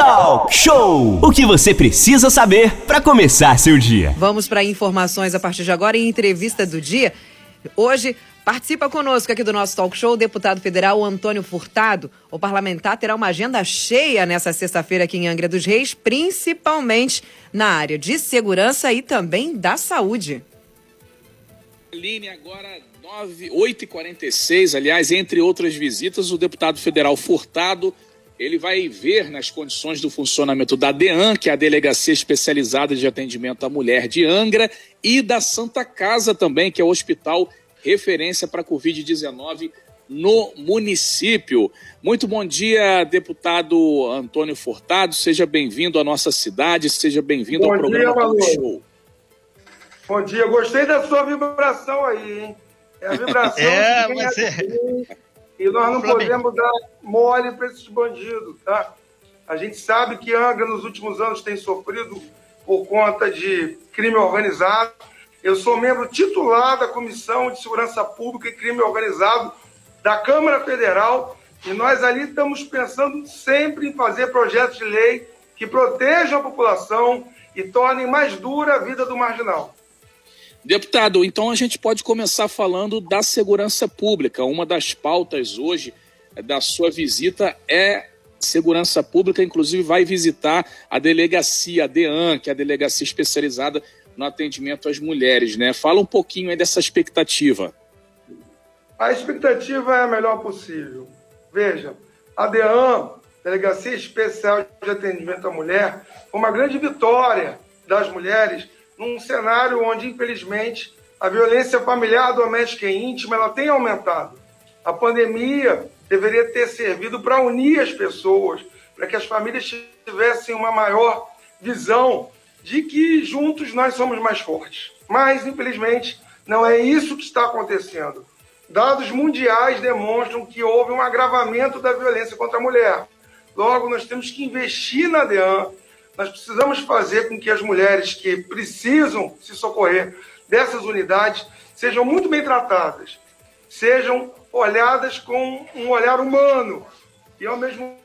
Talk Show! O que você precisa saber para começar seu dia. Vamos para informações a partir de agora em entrevista do dia. Hoje participa conosco aqui do nosso talk show o deputado federal Antônio Furtado. O parlamentar terá uma agenda cheia nessa sexta-feira aqui em Angra dos Reis, principalmente na área de segurança e também da saúde. Aline, agora 9, 8h46, aliás, entre outras visitas, o deputado federal Furtado ele vai ver nas condições do funcionamento da DEAN, que é a Delegacia Especializada de Atendimento à Mulher de Angra, e da Santa Casa também, que é o hospital referência para a Covid-19 no município. Muito bom dia, deputado Antônio Furtado. Seja bem-vindo à nossa cidade, seja bem-vindo ao programa Talk Show. Bom dia, gostei da sua vibração aí, hein? É a vibração é, mas é... E nós não podemos dar mole para esses bandidos, tá? A gente sabe que Angra nos últimos anos tem sofrido por conta de crime organizado. Eu sou membro titular da Comissão de Segurança Pública e Crime Organizado da Câmara Federal e nós ali estamos pensando sempre em fazer projetos de lei que protejam a população e tornem mais dura a vida do marginal. Deputado, então a gente pode começar falando da segurança pública. Uma das pautas hoje da sua visita é segurança pública, inclusive vai visitar a delegacia, a DEAN, que é a delegacia especializada no atendimento às mulheres, né? Fala um pouquinho aí dessa expectativa. A expectativa é a melhor possível. Veja, a DEAN, Delegacia Especial de Atendimento à Mulher, foi uma grande vitória das mulheres num cenário onde, infelizmente, a violência familiar, doméstica e íntima ela tem aumentado. A pandemia deveria ter servido para unir as pessoas, para que as famílias tivessem uma maior visão de que juntos nós somos mais fortes. Mas, infelizmente, não é isso que está acontecendo. Dados mundiais demonstram que houve um agravamento da violência contra a mulher. Logo, nós temos que investir na DEAN, nós precisamos fazer com que as mulheres que precisam se socorrer dessas unidades sejam muito bem tratadas, sejam olhadas com um olhar humano e, ao mesmo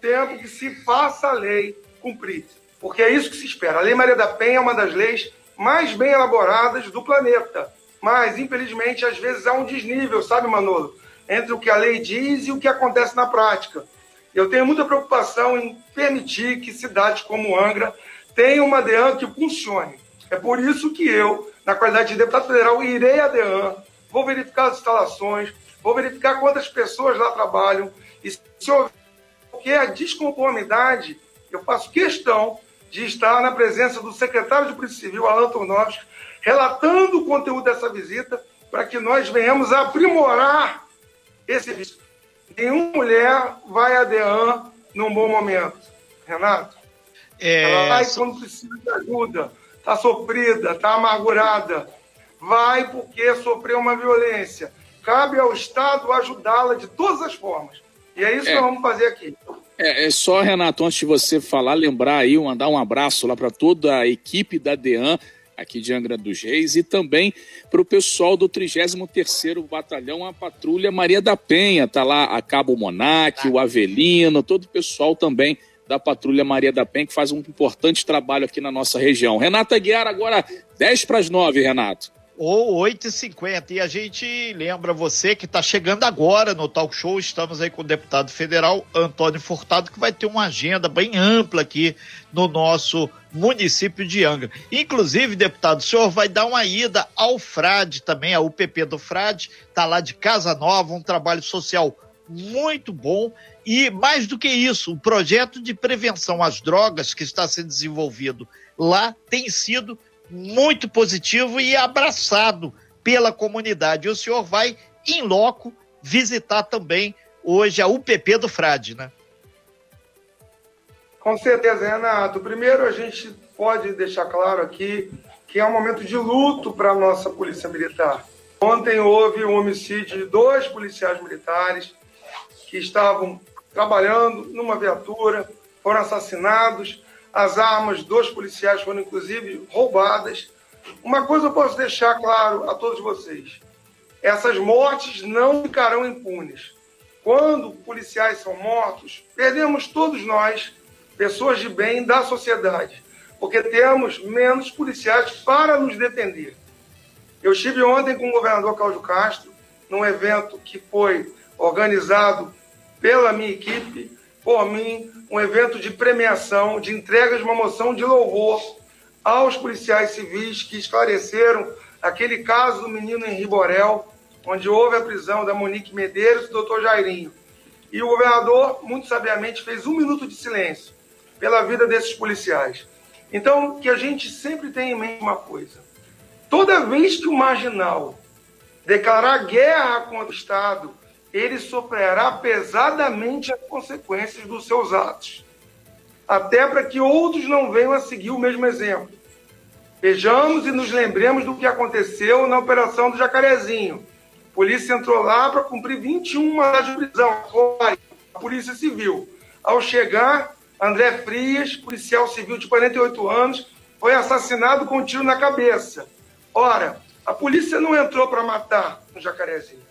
tempo, que se faça a lei cumprir. Porque é isso que se espera. A Lei Maria da Penha é uma das leis mais bem elaboradas do planeta. Mas, infelizmente, às vezes há um desnível, sabe, Manolo? Entre o que a lei diz e o que acontece na prática. Eu tenho muita preocupação em permitir que cidades como Angra tenham uma DEAN que funcione. É por isso que eu, na qualidade de deputado federal, irei à DEAN, vou verificar as instalações, vou verificar quantas pessoas lá trabalham e se houver qualquer desconformidade, eu faço questão de estar na presença do secretário de Polícia Civil, Alan Tornovski, relatando o conteúdo dessa visita para que nós venhamos a aprimorar esse serviço. Nenhuma mulher vai a DEAN num bom momento. Renato? É... Ela vai quando precisa de ajuda, está sofrida, está amargurada. Vai porque sofreu uma violência. Cabe ao Estado ajudá-la de todas as formas. E é isso é. que nós vamos fazer aqui. É, é, só, Renato, antes de você falar, lembrar aí, mandar um abraço lá para toda a equipe da DEAN, aqui de Angra dos Reis, e também para o pessoal do 33º Batalhão, a Patrulha Maria da Penha, tá lá a Cabo Monac, o Avelino, todo o pessoal também da Patrulha Maria da Penha, que faz um importante trabalho aqui na nossa região. Renata Guiar, agora 10 para as 9, Renato ou 8h50. E a gente lembra você que está chegando agora no talk show. Estamos aí com o deputado federal Antônio Furtado, que vai ter uma agenda bem ampla aqui no nosso município de Angra. Inclusive, deputado, o senhor vai dar uma ida ao Frade também, a UPP do Frade, está lá de Casa Nova, um trabalho social muito bom. E mais do que isso, o projeto de prevenção às drogas que está sendo desenvolvido lá tem sido muito positivo e abraçado pela comunidade. E o senhor vai, em loco, visitar também hoje a UPP do Frade, né? Com certeza, Renato. Primeiro, a gente pode deixar claro aqui que é um momento de luto para a nossa Polícia Militar. Ontem houve um homicídio de dois policiais militares que estavam trabalhando numa viatura, foram assassinados as armas dos policiais foram, inclusive, roubadas. Uma coisa eu posso deixar claro a todos vocês: essas mortes não ficarão impunes. quando policiais são mortos, perdemos todos nós, pessoas de bem da sociedade, porque temos menos policiais para nos defender. Eu estive ontem com o governador Cláudio Castro, num evento que foi organizado pela minha equipe, por mim, um evento de premiação, de entrega de uma moção de louvor aos policiais civis que esclareceram aquele caso do menino Henri Borel, onde houve a prisão da Monique Medeiros e do doutor Jairinho. E o governador, muito sabiamente, fez um minuto de silêncio pela vida desses policiais. Então, que a gente sempre tenha em mente uma coisa. Toda vez que o marginal declarar guerra contra o Estado, ele sofrerá pesadamente as consequências dos seus atos. Até para que outros não venham a seguir o mesmo exemplo. Vejamos e nos lembremos do que aconteceu na Operação do Jacarezinho. A polícia entrou lá para cumprir 21 horas de prisão. A Polícia Civil. Ao chegar, André Frias, policial civil de 48 anos, foi assassinado com um tiro na cabeça. Ora, a polícia não entrou para matar no Jacarezinho,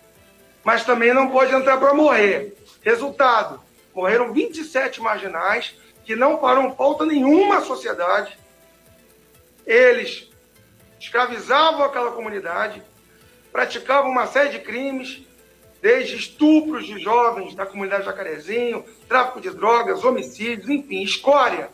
mas também não pode entrar para morrer. Resultado: morreram 27 marginais que não farão falta nenhuma à sociedade. Eles escravizavam aquela comunidade, praticavam uma série de crimes, desde estupros de jovens da comunidade Jacarezinho, tráfico de drogas, homicídios, enfim, escória.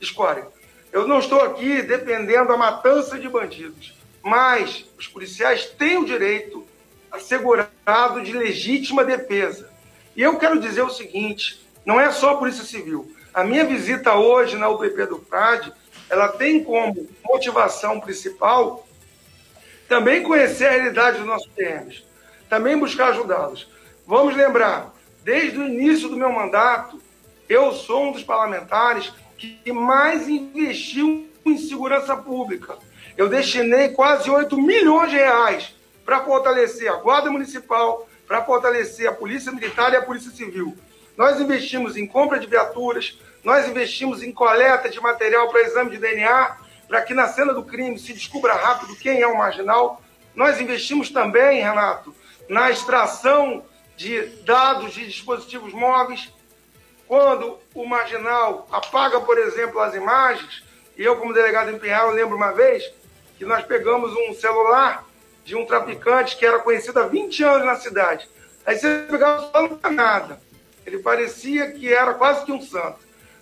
Escória. Eu não estou aqui defendendo a matança de bandidos mas os policiais têm o direito assegurado de legítima defesa. E eu quero dizer o seguinte: não é só a Polícia Civil. A minha visita hoje na UPP do PRAD, ela tem como motivação principal também conhecer a realidade dos nossos PMs, também buscar ajudá-los. Vamos lembrar, desde o início do meu mandato, eu sou um dos parlamentares que mais investiu em segurança pública eu destinei quase 8 milhões de reais para fortalecer a Guarda Municipal, para fortalecer a Polícia Militar e a Polícia Civil. Nós investimos em compra de viaturas, nós investimos em coleta de material para exame de DNA, para que na cena do crime se descubra rápido quem é o marginal. Nós investimos também, Renato, na extração de dados de dispositivos móveis. Quando o marginal apaga, por exemplo, as imagens, e eu, como delegado em Pinhal, lembro uma vez que nós pegamos um celular de um traficante que era conhecido há 20 anos na cidade. Aí você pegava só não tinha nada. Ele parecia que era quase que um santo.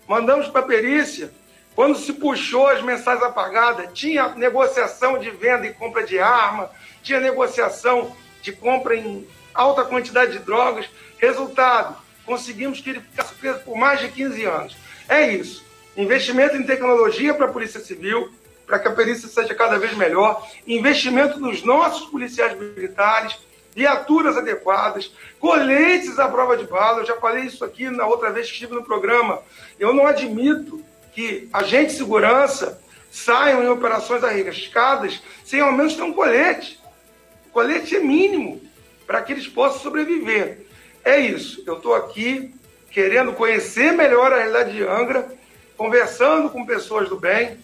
Mandamos para a perícia. Quando se puxou as mensagens apagadas, tinha negociação de venda e compra de arma, tinha negociação de compra em alta quantidade de drogas. Resultado, conseguimos que ele ficasse preso por mais de 15 anos. É isso. Investimento em tecnologia para a Polícia Civil, para que a perícia seja cada vez melhor, investimento nos nossos policiais militares, viaturas adequadas, coletes à prova de bala. Eu já falei isso aqui na outra vez que estive no programa. Eu não admito que agentes de segurança saiam em operações arriscadas sem ao menos ter um colete. O colete é mínimo para que eles possam sobreviver. É isso. Eu estou aqui querendo conhecer melhor a realidade de Angra, conversando com pessoas do bem,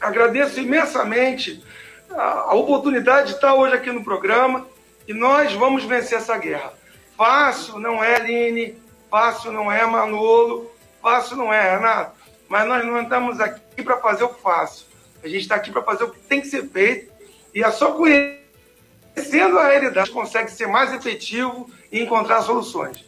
Agradeço imensamente a, oportunidade de estar hoje aqui no programa e nós vamos vencer essa guerra. Fácil não é, Aline, fácil não é, Manolo, fácil não é, Renato, mas nós não estamos aqui para fazer o fácil. A gente está aqui para fazer o que tem que ser feito e é só conhecendo a realidade consegue ser mais efetivo e encontrar soluções.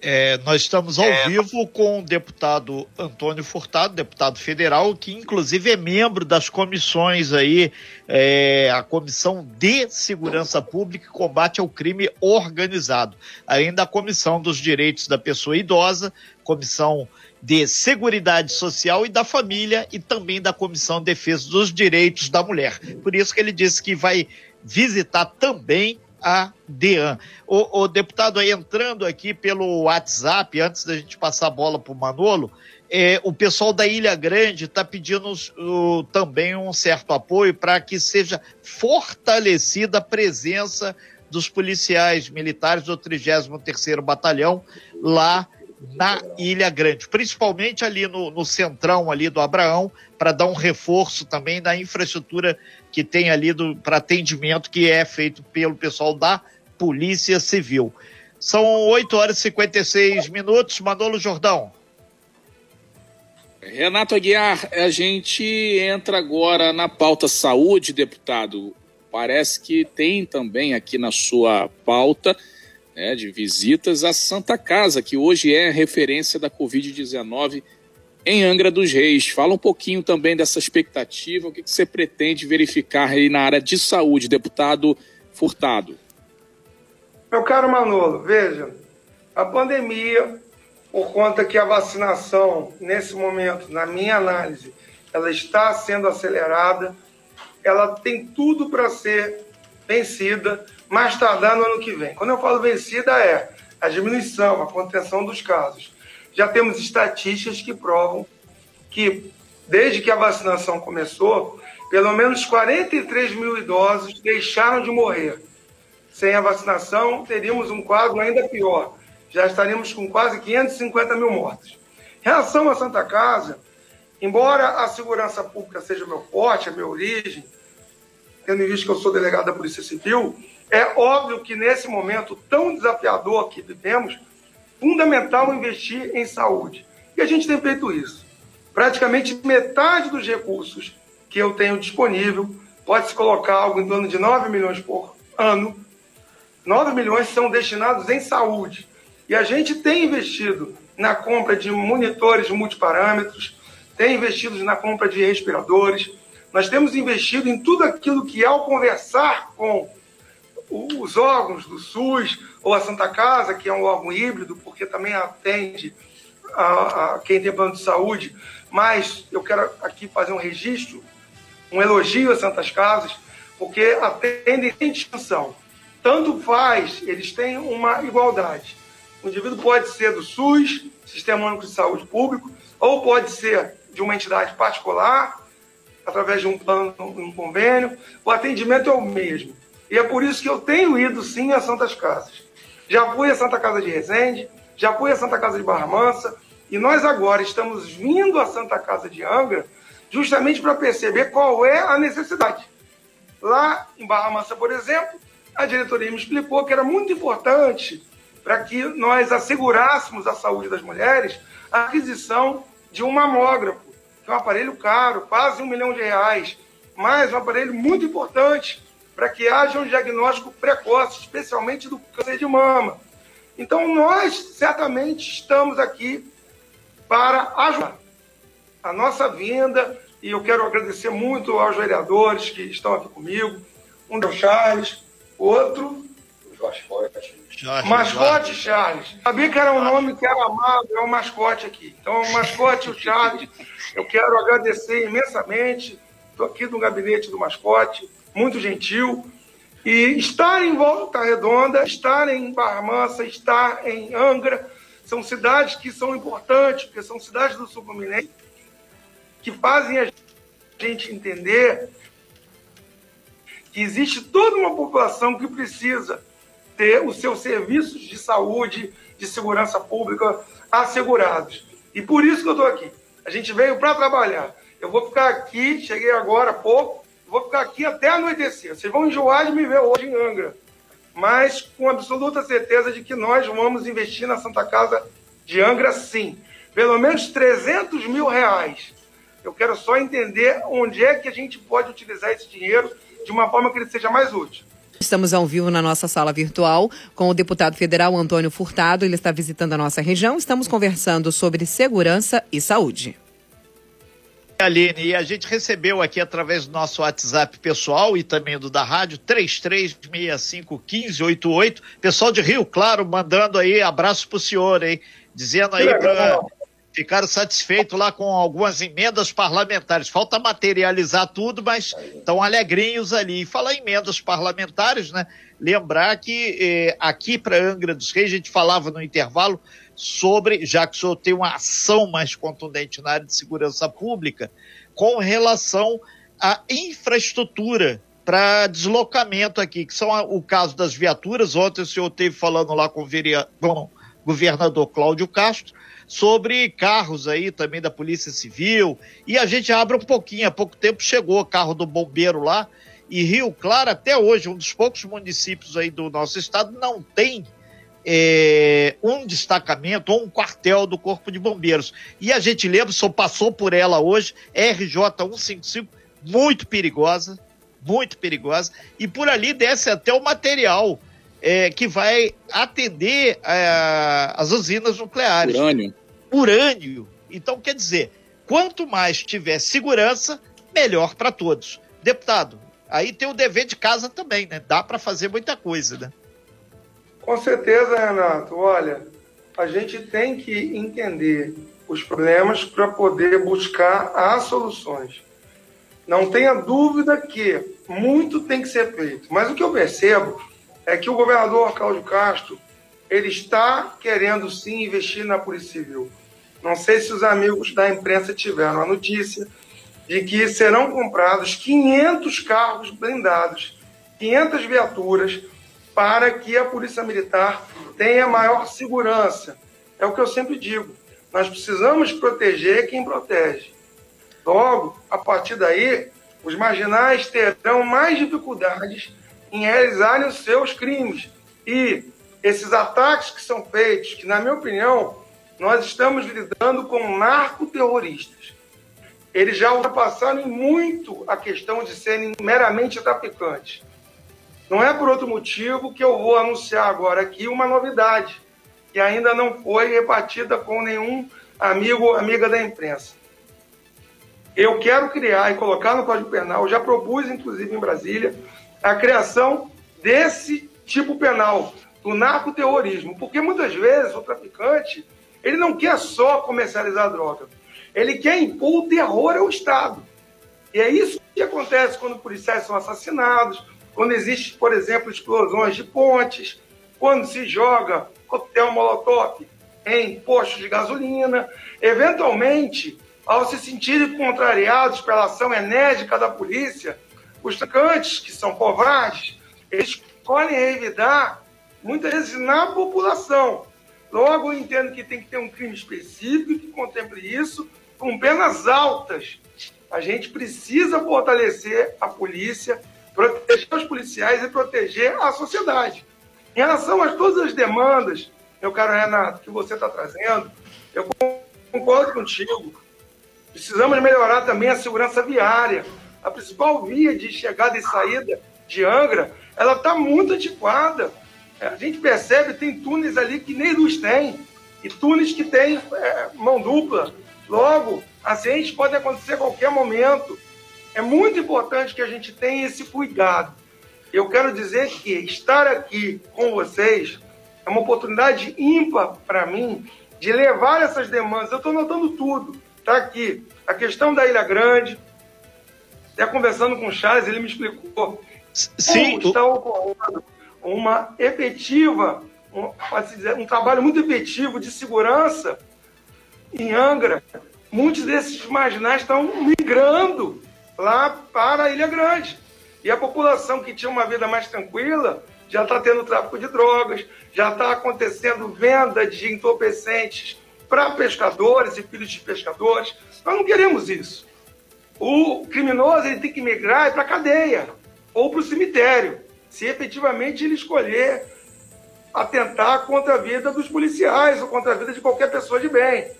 É, nós estamos ao é. vivo com o deputado Antônio Furtado, deputado federal, que inclusive é membro das comissões aí, é, a Comissão de Segurança Pública e Combate ao Crime Organizado, ainda a Comissão dos Direitos da Pessoa Idosa, Comissão de Seguridade Social e da Família e também da Comissão de Defesa dos Direitos da Mulher. Por isso que ele disse que vai visitar também a DEAN. O, o, deputado aí entrando aqui pelo WhatsApp, antes da gente passar a bola para o Manolo, é, o pessoal da Ilha Grande está pedindo uh, também um certo apoio para que seja fortalecida a presença dos policiais militares do 33º Batalhão lá na Ilha Grande, principalmente ali no, no centrão ali do Abraão, para dar um reforço também na infraestrutura que tem ali para atendimento que é feito pelo pessoal da Polícia Civil. São 8 horas e 56 minutos. Manolo Jordão. Renato Aguiar, a gente entra agora na pauta saúde, deputado. Parece que tem também aqui na sua pauta né, de visitas a Santa Casa, que hoje é referência da Covid-19 em Angra dos Reis. Fala um pouquinho também dessa expectativa, o que, que você pretende verificar aí na área de saúde, deputado Furtado. Meu caro Manolo, veja, a pandemia, por conta que a vacinação, nesse momento, na minha análise, ela está sendo acelerada, ela tem tudo para ser vencida, mais tardar no ano que vem. Quando eu falo vencida, é a diminuição, a contenção dos casos. Já temos estatísticas que provam que, desde que a vacinação começou, pelo menos 43 mil idosos deixaram de morrer sem a vacinação, teríamos um quadro ainda pior. Já estaríamos com quase 550 mil mortos. Em relação à Santa Casa, embora a segurança pública seja meu forte, a minha origem, tendo em vista que eu sou delegado da Polícia Civil, é óbvio que nesse momento tão desafiador que vivemos, fundamental investir em saúde. E a gente tem feito isso. Praticamente metade dos recursos que eu tenho disponível pode-se colocar algo em torno de 9 milhões por ano 9 milhões são destinados em saúde. E a gente tem investido na compra de monitores multiparâmetros, tem investido na compra de respiradores, nós temos investido em tudo aquilo que, ao conversar com os órgãos do SUS ou a Santa Casa, que é um órgão híbrido, porque também atende a, a quem tem plano de saúde, mas eu quero aqui fazer um registro, um elogio às Santas Casas, porque atendem sem distinção tanto faz, eles têm uma igualdade. O indivíduo pode ser do SUS, Sistema Único de Saúde Público, ou pode ser de uma entidade particular, através de um plano, um convênio. O atendimento é o mesmo. E é por isso que eu tenho ido sim a Santas Casas. Já fui a Santa Casa de Resende, já fui a Santa Casa de Barra Mansa, e nós agora estamos vindo a Santa Casa de Angra justamente para perceber qual é a necessidade. Lá em Barra Mansa, por exemplo, a diretoria me explicou que era muito importante para que nós assegurássemos a saúde das mulheres a aquisição de um mamógrafo, que é um aparelho caro, quase um milhão de reais, mas um aparelho muito importante para que haja um diagnóstico precoce, especialmente do câncer de mama. Então, nós certamente estamos aqui para ajudar a nossa vinda, e eu quero agradecer muito aos vereadores que estão aqui comigo, um do Charles, Outro. Mascote. Jorge, mascote Jorge. Charles. Sabia que era um nome que era amado, é o mascote aqui. Então, o mascote, o Charles, eu quero agradecer imensamente. Estou aqui no gabinete do mascote, muito gentil. E estar em Volta Redonda, estar em Barra Mansa, estar em Angra, são cidades que são importantes, porque são cidades do sul fluminense que fazem a gente entender que existe toda uma população que precisa ter os seus serviços de saúde, de segurança pública assegurados. E por isso que eu estou aqui. A gente veio para trabalhar. Eu vou ficar aqui, cheguei agora há pouco, vou ficar aqui até anoitecer. Vocês vão enjoar de me ver hoje em Angra, mas com absoluta certeza de que nós vamos investir na Santa Casa de Angra, sim. Pelo menos 300 mil reais. Eu quero só entender onde é que a gente pode utilizar esse dinheiro de uma forma que ele seja mais útil. Estamos ao vivo na nossa sala virtual com o deputado federal Antônio Furtado. Ele está visitando a nossa região. Estamos conversando sobre segurança e saúde. Aline, e a gente recebeu aqui através do nosso WhatsApp pessoal e também do da rádio, 33651588. Pessoal de Rio Claro mandando aí abraço pro senhor, hein? Dizendo aí para ficaram satisfeitos lá com algumas emendas parlamentares. Falta materializar tudo, mas estão alegrinhos ali. E falar em emendas parlamentares, né? Lembrar que eh, aqui para Angra dos Reis, a gente falava no intervalo sobre, já que o senhor tem uma ação mais contundente na área de segurança pública, com relação à infraestrutura para deslocamento aqui, que são o caso das viaturas. Ontem o senhor teve falando lá com o, vereador, com o governador Cláudio Castro, sobre carros aí também da Polícia Civil. E a gente abre um pouquinho, há pouco tempo chegou o carro do bombeiro lá. E Rio Claro, até hoje, um dos poucos municípios aí do nosso estado, não tem é, um destacamento ou um quartel do Corpo de Bombeiros. E a gente lembra, só passou por ela hoje, RJ 155, muito perigosa, muito perigosa, e por ali desce até o material é, que vai atender é, as usinas nucleares. Urânio. Urânio. Então, quer dizer, quanto mais tiver segurança, melhor para todos. Deputado, aí tem o dever de casa também, né? Dá para fazer muita coisa, né? Com certeza, Renato. Olha, a gente tem que entender os problemas para poder buscar as soluções. Não tenha dúvida que muito tem que ser feito. Mas o que eu percebo é que o governador Cláudio Castro ele está querendo sim investir na Polícia Civil. Não sei se os amigos da imprensa tiveram a notícia de que serão comprados 500 carros blindados, 500 viaturas para que a Polícia Militar tenha maior segurança. É o que eu sempre digo. Nós precisamos proteger quem protege. Logo, a partir daí, os marginais terão mais dificuldades em realizarem os seus crimes. E esses ataques que são feitos, que, na minha opinião, nós estamos lidando com narcoterroristas. Eles já ultrapassaram muito a questão de serem meramente traficantes. Não é por outro motivo que eu vou anunciar agora aqui uma novidade, que ainda não foi repartida com nenhum amigo amiga da imprensa. Eu quero criar e colocar no Código Penal, já propus, inclusive, em Brasília, a criação desse tipo penal, do narcoterrorismo. Porque muitas vezes o traficante, ele não quer só comercializar droga, ele quer impor o terror ao Estado. E é isso que acontece quando policiais são assassinados, quando existe, por exemplo, explosões de pontes, quando se joga coquetel molotov em postos de gasolina. Eventualmente, ao se sentirem contrariados pela ação enérgica da polícia, os traficantes, que são covardes, eles escolhem revidar, muitas vezes, na população. Logo, eu entendo que tem que ter um crime específico que contemple isso, com penas altas. A gente precisa fortalecer a polícia, proteger os policiais e proteger a sociedade. Em relação a todas as demandas, meu caro Renato, que você está trazendo, eu concordo contigo. Precisamos melhorar também a segurança viária. A principal via de chegada e saída de Angra, ela está muito antiquada. A gente percebe tem túneis ali que nem luz tem, e túneis que têm é, mão dupla. Logo, acidentes podem acontecer a qualquer momento. É muito importante que a gente tenha esse cuidado. Eu quero dizer que estar aqui com vocês é uma oportunidade ímpar para mim de levar essas demandas. Eu estou notando tudo. Está aqui a questão da Ilha Grande. Até conversando com o Charles, ele me explicou Sim, como está ocorrendo uma efetiva, um, dizer, um trabalho muito efetivo de segurança em Angra. Muitos desses marginais estão migrando lá para a Ilha Grande. E a população que tinha uma vida mais tranquila já está tendo tráfico de drogas, já está acontecendo venda de entorpecentes para pescadores e filhos de pescadores. Nós não queremos isso. O criminoso ele tem que migrar para a cadeia ou para o cemitério, se efetivamente ele escolher atentar contra a vida dos policiais ou contra a vida de qualquer pessoa de bem.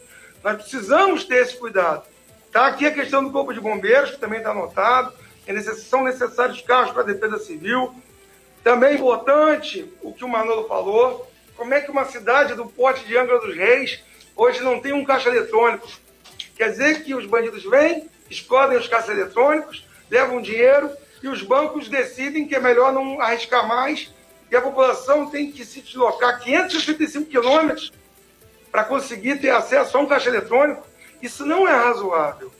Nós precisamos ter esse cuidado. Está aqui a questão do Corpo de Bombeiros, que também está anotado. São necessários carros para a Defesa Civil. Também é importante o que o Manolo falou, como é que uma cidade do porte de Angra dos Reis hoje não tem um caixa eletrônico. Quer dizer que os bandidos vêm, explodem os caixas eletrônicos, levam dinheiro e os bancos decidem que é melhor não arriscar mais e a população tem que se deslocar 565 quilômetros para conseguir ter acesso a um caixa eletrônico. Isso não é razoável.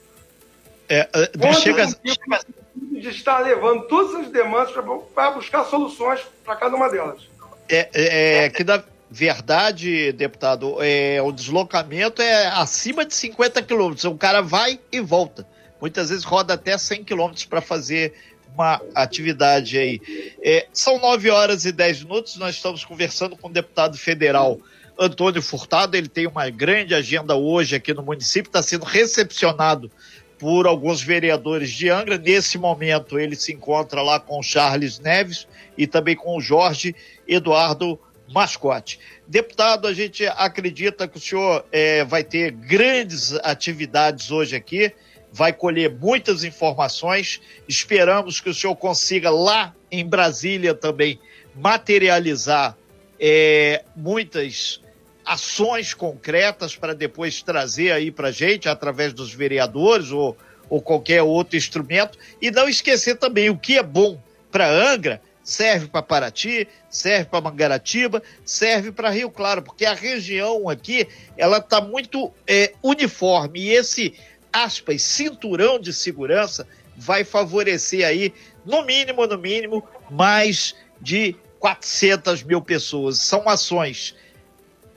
É, é chega, chega... de estar levando todas as demandas para buscar soluções para cada uma delas. É, é, é que da, verdade, deputado, é, o deslocamento é acima de 50 quilômetros. O cara vai e volta. Muitas vezes roda até 100 quilômetros para fazer uma atividade aí. É, são 9 horas e 10 minutos. Nós estamos conversando com o deputado federal Antônio Furtado. Ele tem uma grande agenda hoje aqui no município, está sendo recepcionado por alguns vereadores de Angra. Nesse momento, ele se encontra lá com Charles Neves e também com o Jorge Eduardo mascote. Deputado, a gente acredita que o senhor é, vai ter grandes atividades hoje aqui, vai colher muitas informações. Esperamos que o senhor consiga lá em Brasília também materializar é, muitas ações concretas para depois trazer aí para gente através dos vereadores ou, ou qualquer outro instrumento. E não esquecer também o que é bom para Angra serve para Paraty, serve para Mangaratiba, serve para Rio Claro, porque a região aqui ela está muito é, uniforme e esse aspas cinturão de segurança vai favorecer aí no mínimo, no mínimo, mais de 400 mil pessoas. São ações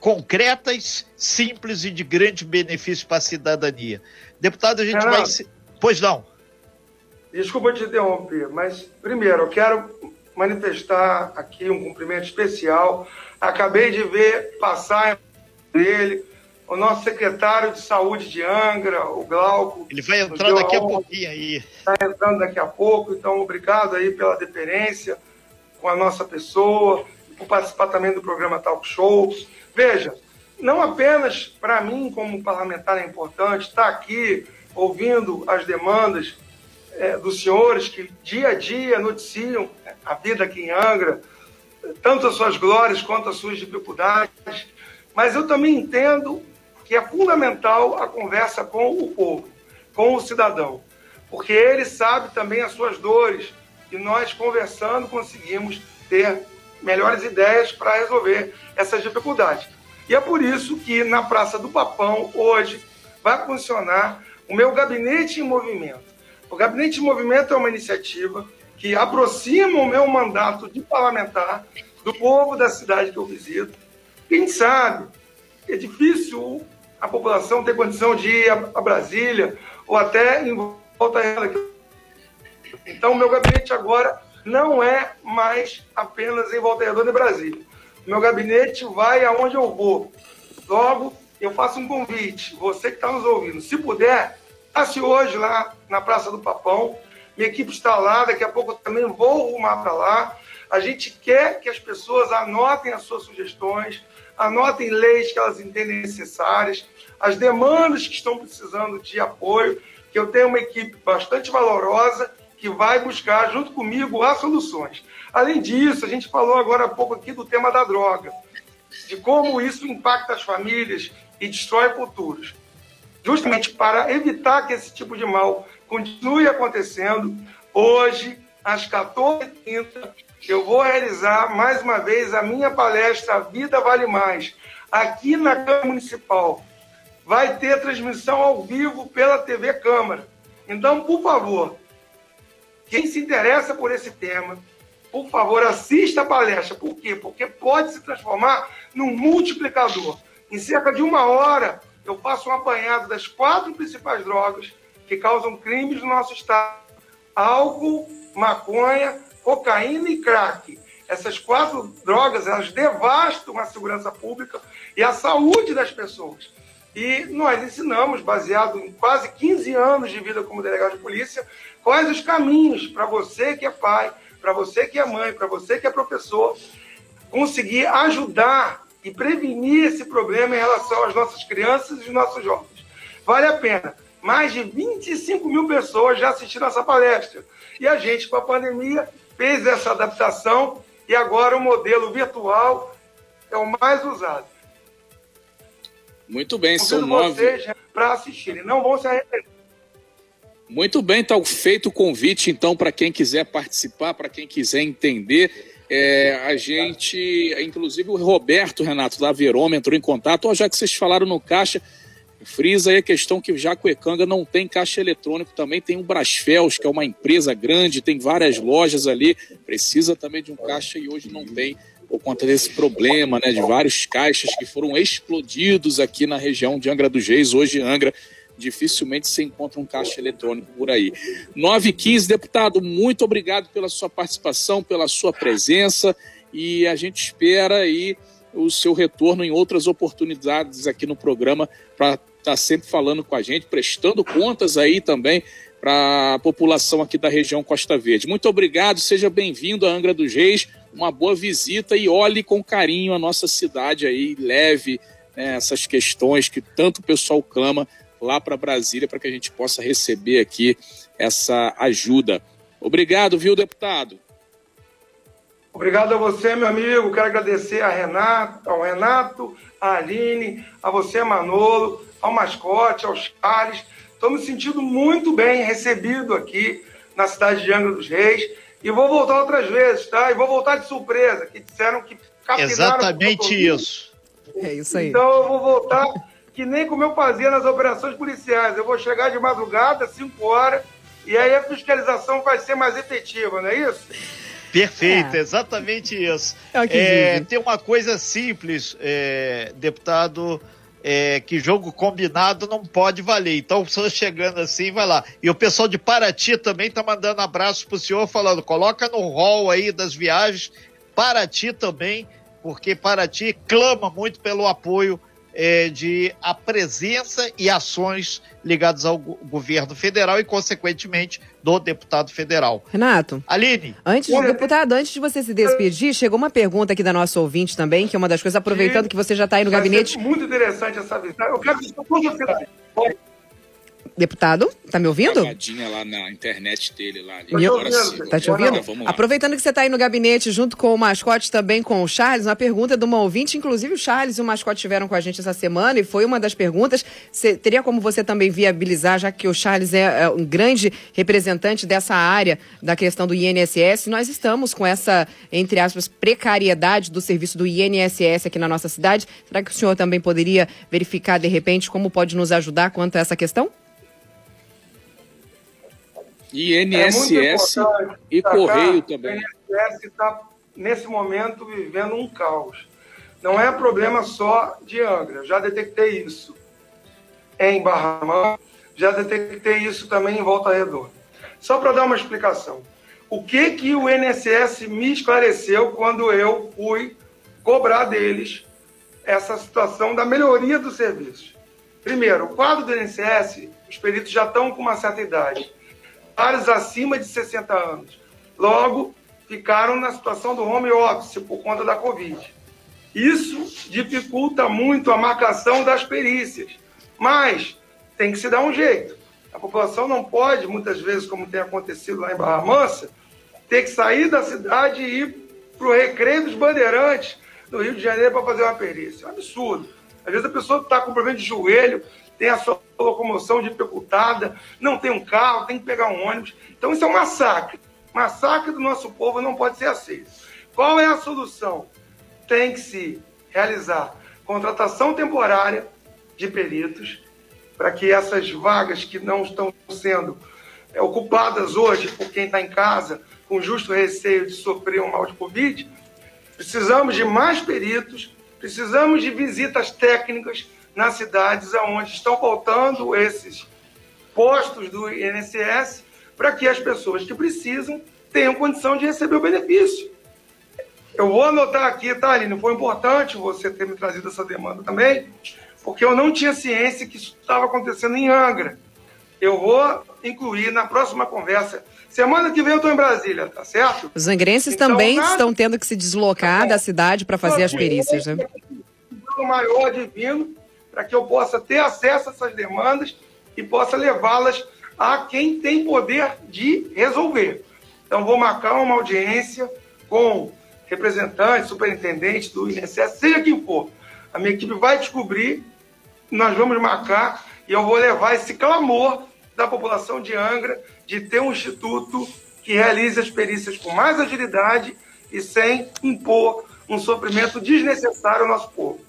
concretas, simples e de grande benefício para a cidadania. Deputado, a gente Renato, vai. Pois não. Desculpa te interromper, mas primeiro eu quero manifestar aqui um cumprimento especial. Acabei de ver passar dele o nosso secretário de saúde de Angra, o Glauco. Ele vai entrar daqui a pouquinho aí. Está entrando daqui a pouco, então obrigado aí pela deferência com a nossa pessoa, por participar também do programa Talk Show. Veja, não apenas para mim como parlamentar é importante estar aqui ouvindo as demandas é, dos senhores que dia a dia noticiam a vida aqui em Angra, tanto as suas glórias quanto as suas dificuldades, mas eu também entendo que é fundamental a conversa com o povo, com o cidadão, porque ele sabe também as suas dores e nós conversando conseguimos ter melhores ideias para resolver essas dificuldades. E é por isso que na Praça do Papão hoje vai funcionar o meu gabinete em movimento. O Gabinete em Movimento é uma iniciativa que aproxima o meu mandato de parlamentar do povo da cidade que eu visito. Quem sabe é difícil a população ter condição de ir a Brasília ou até em volta a ela. Então, meu gabinete agora não é mais apenas em Volta Redonda e Brasília. Meu gabinete vai aonde eu vou. Logo, eu faço um convite. Você que está nos ouvindo, se puder, Passe hoje lá na Praça do Papão. Minha equipe está lá, daqui a pouco eu também vou rumar para lá. A gente quer que as pessoas anotem as suas sugestões, anotem leis que elas entendem necessárias, as demandas que estão precisando de apoio, que eu tenho uma equipe bastante valorosa que vai buscar, junto comigo, as soluções. Além disso, a gente falou agora há pouco aqui do tema da droga, de como isso impacta as famílias e destrói futuros justamente para evitar que esse tipo de mal continue acontecendo, hoje, às 14h30, eu vou realizar mais uma vez a minha palestra Vida Vale Mais, aqui na Câmara Municipal. Vai ter transmissão ao vivo pela TV Câmara. Então, por favor, quem se interessa por esse tema, por favor, assista a palestra. Por quê? Porque pode se transformar num multiplicador. Em cerca de uma hora, eu faço um apanhado das quatro principais drogas que causam crimes no nosso estado: álcool, maconha, cocaína e crack. Essas quatro drogas, elas devastam a segurança pública e a saúde das pessoas. E nós ensinamos, baseado em quase 15 anos de vida como delegado de polícia, quais os caminhos para você que é pai, para você que é mãe, para você que é professor, conseguir ajudar e prevenir esse problema em relação às nossas crianças e nossos jovens. Vale a pena. Mais de 25 mil pessoas já assistiram essa palestra. E a gente, com a pandemia, fez essa adaptação e agora o modelo virtual é o mais usado. Muito bem, são nove. Para assistirem, não vão se arrepender. Muito bem, está feito o convite, então, para quem quiser participar, para quem quiser entender é, a gente, inclusive o Roberto Renato da Veroma entrou em contato, ó, já que vocês falaram no caixa, frisa aí a questão que Jacuecanga não tem caixa eletrônico, também tem o Brasfels, que é uma empresa grande, tem várias lojas ali, precisa também de um caixa e hoje não tem por conta desse problema, né, de vários caixas que foram explodidos aqui na região de Angra dos Reis, hoje Angra dificilmente se encontra um caixa eletrônico por aí. 9 e 15, deputado, muito obrigado pela sua participação, pela sua presença e a gente espera aí o seu retorno em outras oportunidades aqui no programa para estar tá sempre falando com a gente, prestando contas aí também para a população aqui da região Costa Verde. Muito obrigado, seja bem-vindo a Angra dos Reis. Uma boa visita e olhe com carinho a nossa cidade aí, leve né, essas questões que tanto o pessoal clama lá para Brasília para que a gente possa receber aqui essa ajuda. Obrigado, viu, deputado? Obrigado a você, meu amigo. Quero agradecer a Renato, ao Renato, a Aline, a você, Manolo, ao Mascote, ao Charles. Estou me sentindo muito bem recebido aqui na cidade de Angra dos Reis. E vou voltar outras vezes, tá? E vou voltar de surpresa, que disseram que Exatamente isso. É isso aí. Então eu vou voltar que nem como eu fazia nas operações policiais. Eu vou chegar de madrugada, 5 horas, e aí a fiscalização vai ser mais efetiva, não é isso? Perfeito, é. exatamente isso. É, é tem uma coisa simples, é, deputado, é, que jogo combinado não pode valer. Então, o senhor chegando assim, vai lá. E o pessoal de Paraty também tá mandando abraço pro senhor, falando, coloca no rol aí das viagens, Paraty também, porque Paraty clama muito pelo apoio é, de a presença e ações ligadas ao governo federal e, consequentemente, do deputado federal. Renato. Aline. Antes, deputado, antes de você se despedir, chegou uma pergunta aqui da nossa ouvinte também, que é uma das coisas, aproveitando que você já está aí no gabinete. muito interessante essa visita. Eu quero que você Deputado, tá me ouvindo? lá na internet dele lá. Ali. Meu, tá te ouvindo? Aproveitando que você tá aí no gabinete junto com o mascote também com o Charles, uma pergunta de uma ouvinte, inclusive o Charles e o mascote estiveram com a gente essa semana e foi uma das perguntas. Cê, teria como você também viabilizar, já que o Charles é, é um grande representante dessa área da questão do INSS, nós estamos com essa, entre aspas, precariedade do serviço do INSS aqui na nossa cidade. Será que o senhor também poderia verificar de repente como pode nos ajudar quanto a essa questão? INSS é e Correio também. O INSS está, nesse momento, vivendo um caos. Não é problema só de Angra, já detectei isso em Barra já detectei isso também em Volta Redonda. Só para dar uma explicação. O que, que o INSS me esclareceu quando eu fui cobrar deles essa situação da melhoria dos serviços? Primeiro, o quadro do INSS, os peritos já estão com uma certa idade áreas acima de 60 anos. Logo, ficaram na situação do home office por conta da Covid. Isso dificulta muito a marcação das perícias, mas tem que se dar um jeito. A população não pode, muitas vezes, como tem acontecido lá em Barra Mansa, ter que sair da cidade e ir para o Recreio dos Bandeirantes, no Rio de Janeiro, para fazer uma perícia. É um absurdo. Às vezes a pessoa está com problema de joelho, tem a sua locomoção dificultada, não tem um carro, tem que pegar um ônibus. Então isso é um massacre. Massacre do nosso povo não pode ser aceito. Qual é a solução? Tem que se realizar contratação temporária de peritos para que essas vagas que não estão sendo é, ocupadas hoje por quem está em casa com justo receio de sofrer um mal de Covid, precisamos de mais peritos, precisamos de visitas técnicas, nas cidades onde estão faltando esses postos do INSS para que as pessoas que precisam tenham condição de receber o benefício. Eu vou anotar aqui, tá, Aline? Foi importante você ter me trazido essa demanda também, porque eu não tinha ciência que isso estava acontecendo em Angra. Eu vou incluir na próxima conversa. Semana que vem eu estou em Brasília, tá certo? Os angrenses então, também nada... estão tendo que se deslocar tá da cidade para fazer as perícias, né? Um maior divino para que eu possa ter acesso a essas demandas e possa levá-las a quem tem poder de resolver. Então, vou marcar uma audiência com representantes, superintendentes do INSS, seja quem for. A minha equipe vai descobrir, nós vamos marcar e eu vou levar esse clamor da população de Angra de ter um instituto que realize as perícias com mais agilidade e sem impor um sofrimento desnecessário ao nosso povo.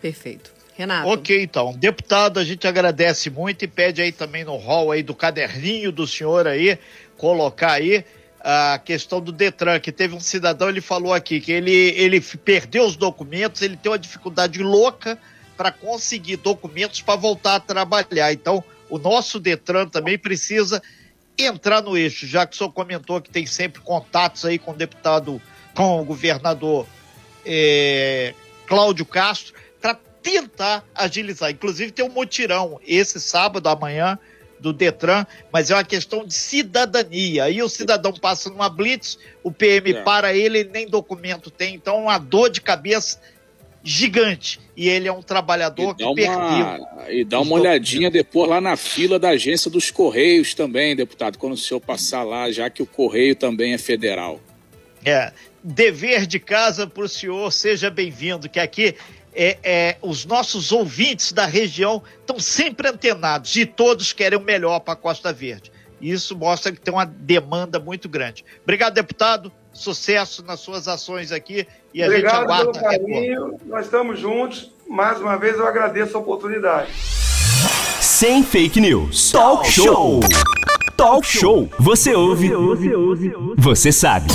Perfeito. Renato. Ok, então. Deputado, a gente agradece muito e pede aí também no hall aí do caderninho do senhor aí, colocar aí a questão do Detran, que teve um cidadão, ele falou aqui que ele, ele perdeu os documentos, ele tem uma dificuldade louca para conseguir documentos para voltar a trabalhar. Então, o nosso Detran também precisa entrar no eixo, já que o senhor comentou que tem sempre contatos aí com o deputado, com o governador é, Cláudio Castro tentar agilizar. Inclusive tem um mutirão esse sábado, amanhã, do Detran, mas é uma questão de cidadania. Aí o cidadão passa numa blitz, o PM é. para ele, nem documento tem, então uma dor de cabeça gigante. E ele é um trabalhador que uma, perdeu. E dá uma olhadinha depois lá na fila da agência dos Correios também, deputado, quando o senhor passar lá, já que o Correio também é federal. É, dever de casa para o senhor, seja bem-vindo, que aqui é, é, os nossos ouvintes da região estão sempre antenados e todos querem o melhor para a Costa Verde. Isso mostra que tem uma demanda muito grande. Obrigado, deputado. Sucesso nas suas ações aqui e a Obrigado gente aguarda. Pelo carinho. Nós estamos juntos. Mais uma vez eu agradeço a oportunidade. Sem fake news. Talk show. Talk show. Você ouve. Você sabe.